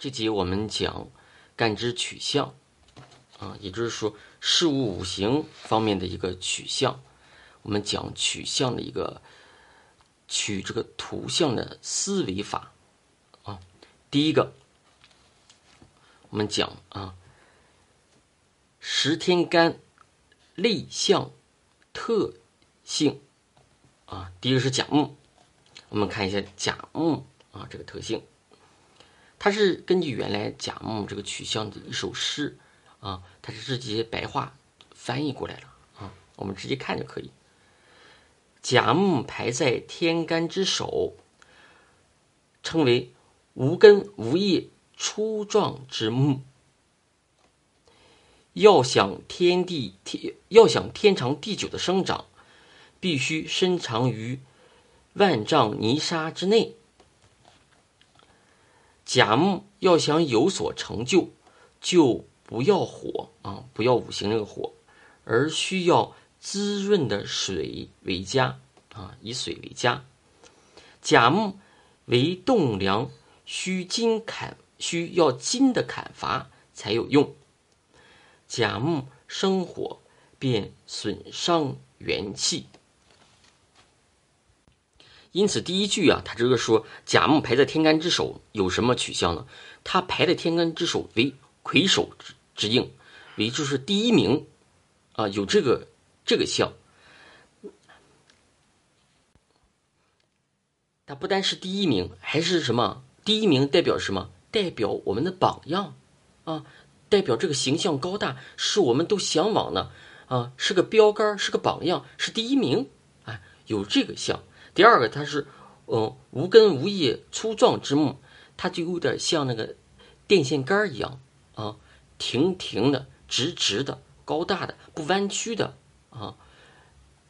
这节我们讲干支取向，啊，也就是说事物五行方面的一个取向。我们讲取向的一个取这个图像的思维法，啊，第一个我们讲啊，十天干立向特性，啊，第一个是甲木，我们看一下甲木啊这个特性。它是根据原来甲木这个取向的一首诗啊，它是直接白话翻译过来了啊，我们直接看就可以。甲木排在天干之首，称为无根无叶粗壮之木。要想天地天，要想天长地久的生长，必须深藏于万丈泥沙之内。甲木要想有所成就，就不要火啊，不要五行这个火，而需要滋润的水为佳啊，以水为佳。甲木为栋梁，需金砍，需要金的砍伐才有用。甲木生火，便损伤元气。因此，第一句啊，他这个说甲木排在天干之首，有什么取向呢？他排在天干之首为魁首之之应，为就是第一名啊，有这个这个象。它不单是第一名，还是什么？第一名代表什么？代表我们的榜样啊，代表这个形象高大，是我们都向往的啊，是个标杆，是个榜样，是第一名啊，有这个象。第二个，它是，嗯，无根无叶粗壮之木，它就有点像那个电线杆一样啊，挺挺的、直直的、高大的、不弯曲的啊，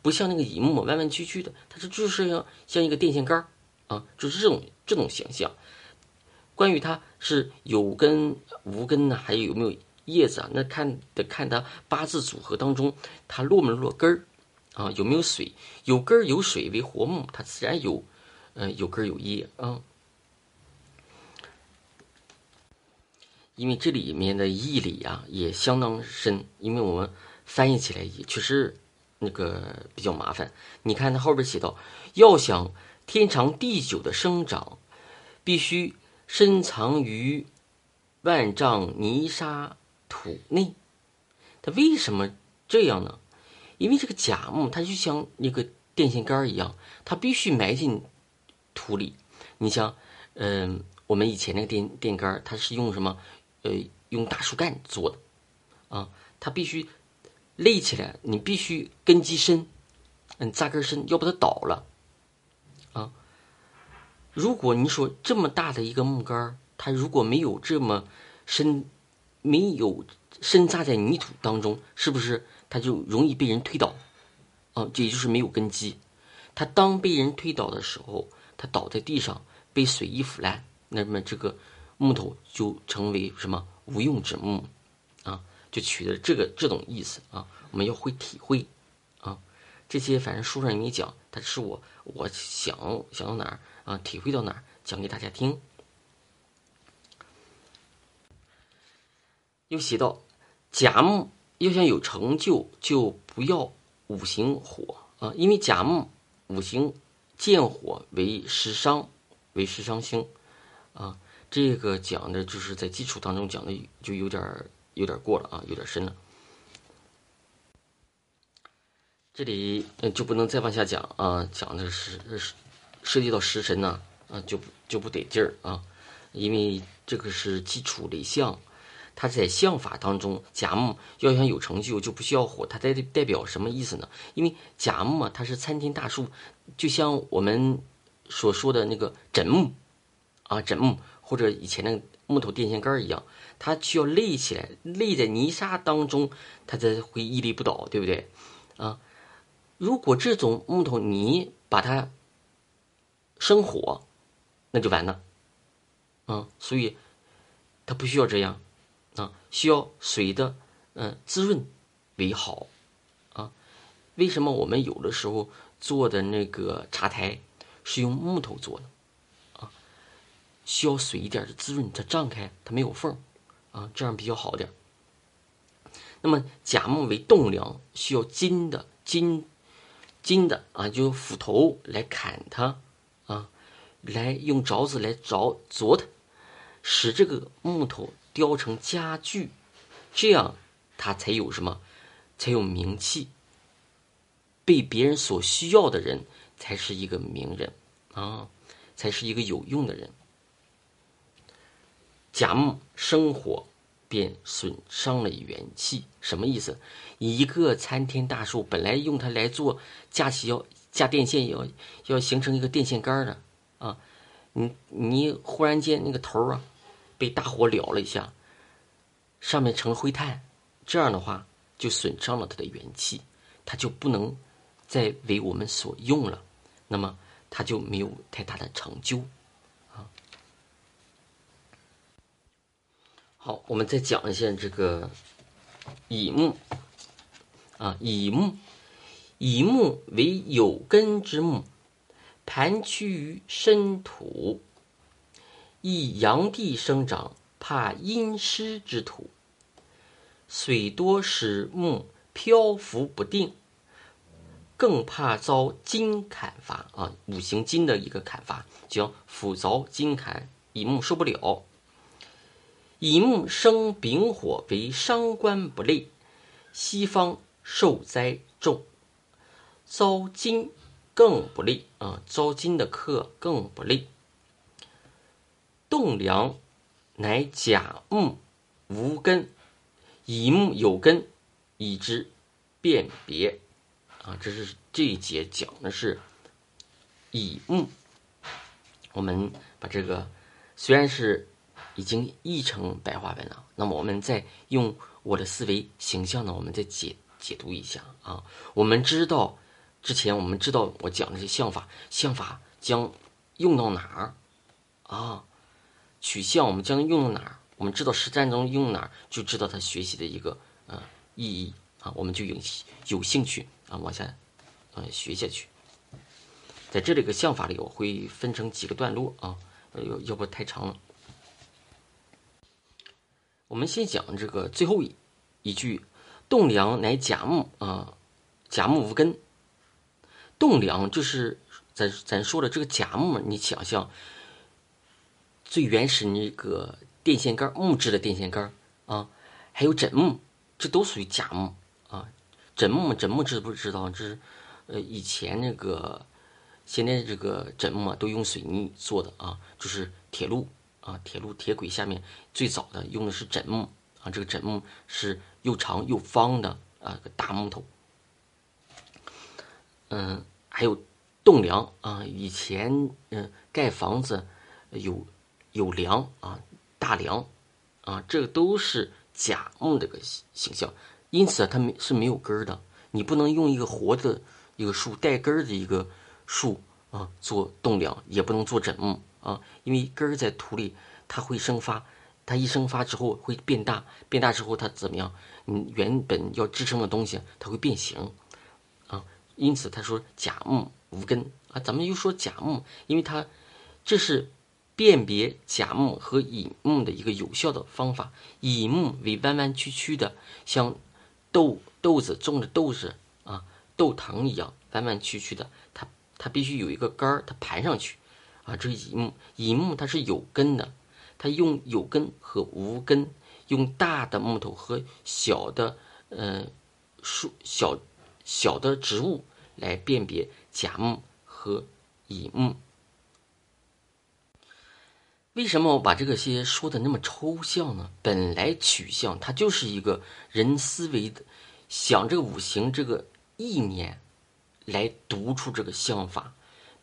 不像那个乙木弯弯曲曲的，它是就是像像一个电线杆啊，就是这种这种形象。关于它是有根无根呢，还有有没有叶子啊？那看得看它八字组合当中，它落没落根儿。啊，有没有水？有根儿有水为活木，它自然有，嗯，有根儿有叶啊。因为这里面的义理啊也相当深，因为我们翻译起来也确实那个比较麻烦。你看它后边写到，要想天长地久的生长，必须深藏于万丈泥沙土内。它为什么这样呢？因为这个甲木，它就像一个电线杆一样，它必须埋进土里。你像，嗯，我们以前那个电电杆，它是用什么？呃，用大树干做的，啊，它必须立起来，你必须根基深，嗯，扎根深，要不它倒了，啊。如果你说这么大的一个木杆，它如果没有这么深，没有深扎在泥土当中，是不是？它就容易被人推倒，啊，这也就是没有根基。它当被人推倒的时候，它倒在地上被水一腐烂，那么这个木头就成为什么无用之木，啊，就取得这个这种意思啊。我们要会体会，啊，这些反正书上也没讲，但是我我想想到哪儿啊，体会到哪儿讲给大家听。又写到甲木。要想有成就，就不要五行火啊，因为甲木五行见火为食伤，为食伤星啊。这个讲的就是在基础当中讲的，就有点有点过了啊，有点深了。这里就不能再往下讲啊，讲的是涉及到食神呢啊，就就不得劲儿啊，因为这个是基础类象。它在相法当中，甲木要想有成就，就不需要火。它代代表什么意思呢？因为甲木啊，它是参天大树，就像我们所说的那个枕木啊，枕木或者以前那个木头电线杆一样，它需要立起来，立在泥沙当中，它才会屹立不倒，对不对？啊，如果这种木头泥把它生火，那就完了。啊，所以它不需要这样。啊，需要水的，嗯，滋润为好，啊，为什么我们有的时候做的那个茶台是用木头做的，啊，需要水一点的滋润，它胀开，它没有缝啊，这样比较好点。那么甲木为栋梁，需要金的金金的啊，就斧头来砍它啊，来用凿子来凿凿它，使这个木头雕成家具，这样它才有什么？才有名气，被别人所需要的人才是一个名人啊，才是一个有用的人。甲木生火。便损伤了元气，什么意思？一个参天大树本来用它来做架起要架电线，要要形成一个电线杆的啊，你你忽然间那个头啊被大火燎了一下，上面成了灰炭，这样的话就损伤了它的元气，它就不能再为我们所用了，那么它就没有太大的成就。好，我们再讲一下这个乙木啊，乙木，乙木为有根之木，盘屈于深土，易阳地生长，怕阴湿之土。水多使木漂浮不定，更怕遭金砍伐啊！五行金的一个砍伐，叫斧凿金砍，乙木受不了。乙木生丙火，为伤官不利，西方受灾重，遭金更不利啊！遭金的克更不利。栋梁乃甲木无根，乙木有根，以之辨别啊！这是这一节讲的是乙木。我们把这个虽然是。已经译成白话文了。那么我们再用我的思维形象呢，我们再解解读一下啊。我们知道之前我们知道我讲的这相法，相法将用到哪儿啊？取向我们将用到哪儿？我们知道实战中用哪儿，就知道它学习的一个呃意义啊。我们就有有兴趣啊，往下呃学下去。在这里个相法里，我会分成几个段落啊，要要不太长了。我们先讲这个最后一一句：“栋梁乃甲木啊，甲木无根。栋梁就是咱咱说的这个甲木，你想象最原始那个电线杆，木质的电线杆啊，还有枕木，这都属于甲木啊。枕木枕木知不知道？这是呃以前那个现在这个枕木啊，都用水泥做的啊，就是铁路。”啊，铁路铁轨下面最早的用的是枕木啊，这个枕木是又长又方的啊，个大木头。嗯，还有栋梁啊，以前嗯盖房子有有梁啊，大梁啊，这个都是甲木这个形象，因此它没是没有根儿的，你不能用一个活的一个树带根儿的一个树啊做栋梁，也不能做枕木。啊，因为根儿在土里，它会生发，它一生发之后会变大，变大之后它怎么样？你原本要支撑的东西，它会变形，啊，因此他说甲木无根啊，咱们又说甲木，因为它这是辨别甲木和乙木的一个有效的方法。乙木为弯弯曲曲的，像豆豆子种的豆子啊，豆藤一样弯弯曲曲的，它它必须有一个杆儿，它盘上去。啊，这是乙木，乙木它是有根的，它用有根和无根，用大的木头和小的呃树小小的植物来辨别甲木和乙木。为什么我把这个些说的那么抽象呢？本来取向它就是一个人思维的想这个五行这个意念来读出这个相法。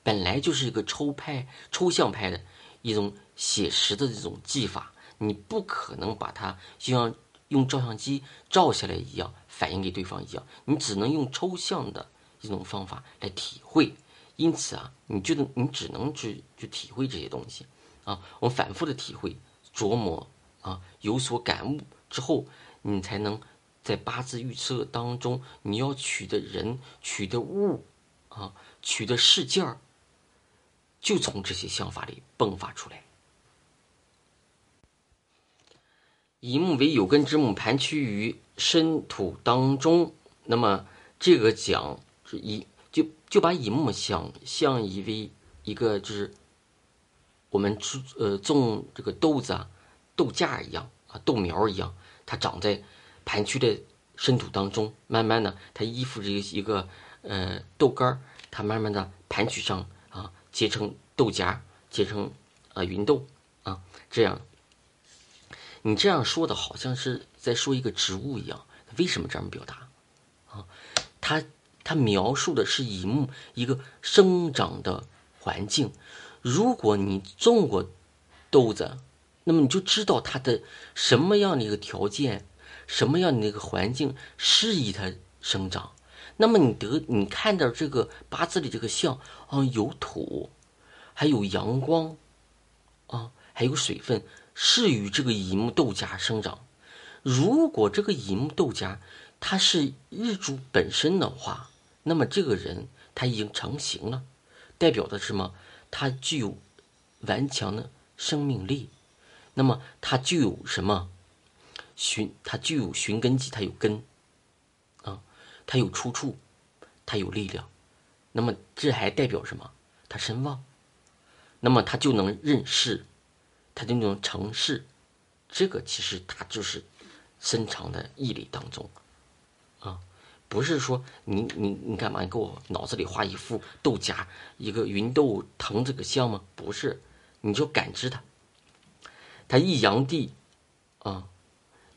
本来就是一个抽派、抽象派的一种写实的这种技法，你不可能把它就像用照相机照下来一样反映给对方一样，你只能用抽象的一种方法来体会。因此啊，你就能你只能去去体会这些东西啊，我们反复的体会、琢磨啊，有所感悟之后，你才能在八字预测当中，你要取的人、取的物啊、取的事件儿。就从这些想法里迸发出来，乙木为有根之木，盘曲于深土当中。那么这个讲是一就就把乙木想象以为一个就是我们种呃种这个豆子啊豆荚一样啊豆苗一样，它长在盘曲的深土当中，慢慢的它依附着一个呃豆干儿，它慢慢的盘曲上啊结成豆荚，结成啊芸豆啊这样。你这样说的好像是在说一个植物一样，为什么这样表达？啊，它它描述的是乙木一个生长的环境。如果你种过豆子，那么你就知道它的什么样的一个条件，什么样的一个环境适宜它生长。那么你得你看到这个八字里这个象啊，有土，还有阳光，啊，还有水分。是与这个乙木豆荚生长。如果这个乙木豆荚它是日主本身的话，那么这个人他已经成型了，代表的是什么？他具有顽强的生命力。那么他具有什么？寻他具有寻根基，他有根啊，他有出处，他有力量。那么这还代表什么？他身旺。那么他就能认事。他的那种城市，这个其实它就是深藏的义理当中，不是说你你你干嘛？你给我脑子里画一幅豆荚，一个芸豆藤这个像吗？不是，你就感知它。它一阳地，啊，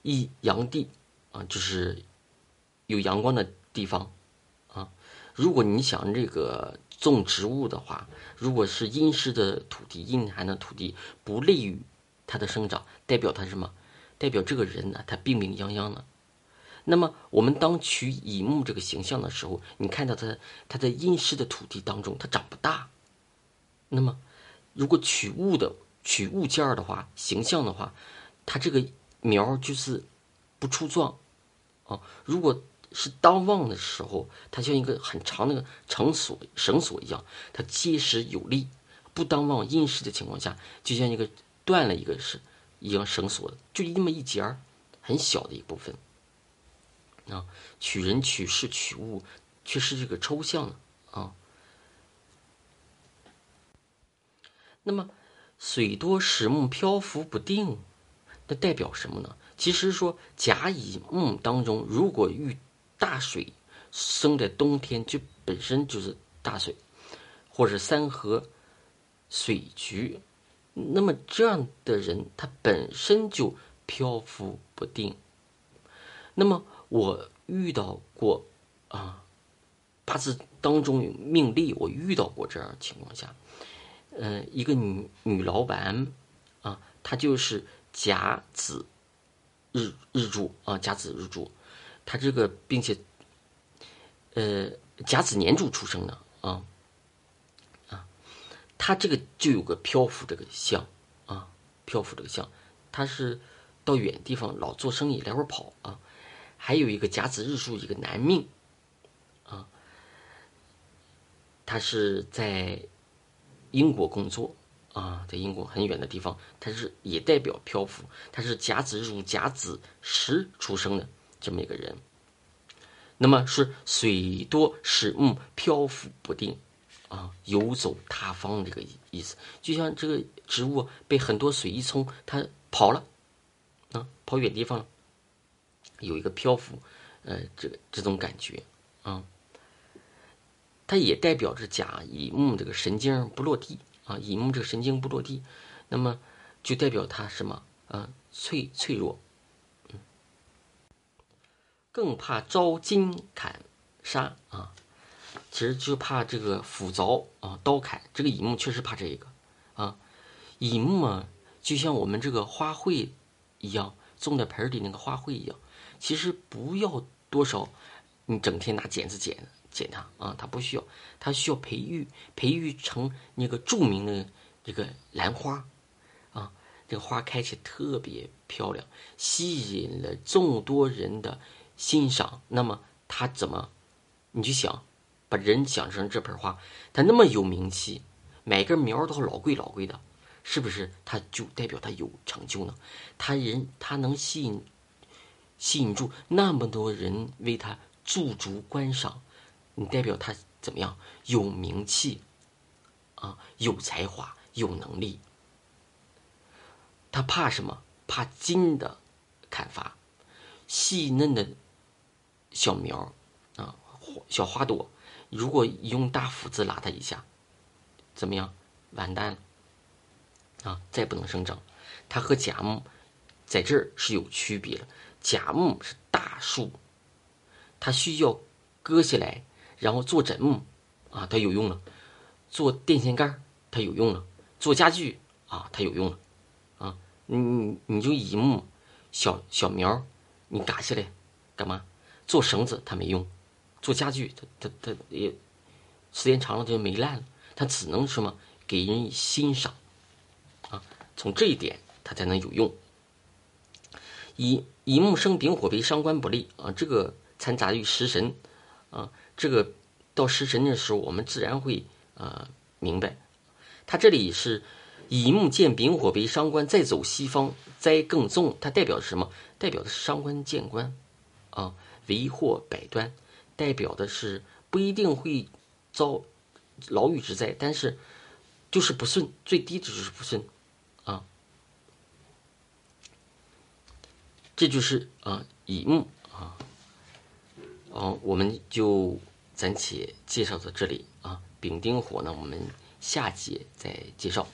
一阳地，啊，就是有阳光的地方，啊，如果你想这个。种植物的话，如果是阴湿的土地、阴寒的土地，不利于它的生长，代表它什么？代表这个人呢，他病病殃殃的。那么，我们当取乙木这个形象的时候，你看到它，它在阴湿的土地当中，它长不大。那么，如果取物的、取物件儿的话，形象的话，它这个苗就是不出状啊。如果是当旺的时候，它像一个很长那个绳索绳索一样，它结实有力；不当旺阴湿的情况下，就像一个断了一个是一样绳索的，就那么一截儿，很小的一部分。啊，取人取事取物，却是这个抽象的啊。那么水多石木漂浮不定，那代表什么呢？其实说甲乙木当中，如果遇大水生在冬天，就本身就是大水，或者山河水局，那么这样的人他本身就漂浮不定。那么我遇到过啊，八字当中有命例，我遇到过这样情况下，嗯，一个女女老板啊，她就是甲子日日柱啊，甲子日柱。她这个，并且，呃，甲子年柱出生的啊，啊，他这个就有个漂浮这个相啊，漂浮这个相，他是到远地方老做生意来回跑啊，还有一个甲子日柱一个男命啊，他是在英国工作啊，在英国很远的地方，他是也代表漂浮，他是甲子日柱甲子时出生的。这么一个人，那么是水多使木漂浮不定，啊，游走他方这个意思，就像这个植物被很多水一冲，它跑了，啊，跑远地方了，有一个漂浮，呃，这这种感觉啊，它也代表着甲乙木这个神经不落地啊，乙木这个神经不落地，那么就代表它什么啊，脆脆弱。嗯更怕招金砍杀啊，其实就怕这个斧凿啊，刀砍。这个乙木确实怕这个啊，乙木啊，就像我们这个花卉一样，种在盆里那个花卉一样。其实不要多少，你整天拿剪子剪剪它啊，它不需要，它需要培育，培育成那个著名的这个兰花啊，这个花开起特别漂亮，吸引了众多人的。欣赏，那么他怎么？你去想，把人想成这盆花，它那么有名气，买根苗都老贵老贵的，是不是他就代表他有成就呢？他人他能吸引吸引住那么多人为他驻足观赏，你代表他怎么样？有名气啊，有才华，有能力。他怕什么？怕金的砍伐，细嫩的小苗啊，小花朵，如果用大斧子拉它一下，怎么样？完蛋了。啊，再不能生长，它和甲木在这儿是有区别的。甲木是大树，它需要割下来，然后做枕木，啊，它有用了；做电线杆它有用了；做家具，啊，它有用了。啊，你你就乙木小小苗，你嘎下来干嘛？做绳子它没用，做家具它它它也时间长了它就没烂了，它只能什么给人欣赏啊。从这一点，它才能有用。一乙木生丙火为伤官不利啊，这个掺杂于食神啊，这个到食神的时候，我们自然会啊明白。它这里是乙木见丙火为伤官，再走西方灾更重，它代表的是什么？代表的是伤官见官啊，为祸百端，代表的是不一定会遭牢狱之灾，但是就是不顺，最低的就是不顺。这就是啊，乙木啊，哦，我们就暂且介绍到这里啊。丙丁火呢，我们下节再介绍。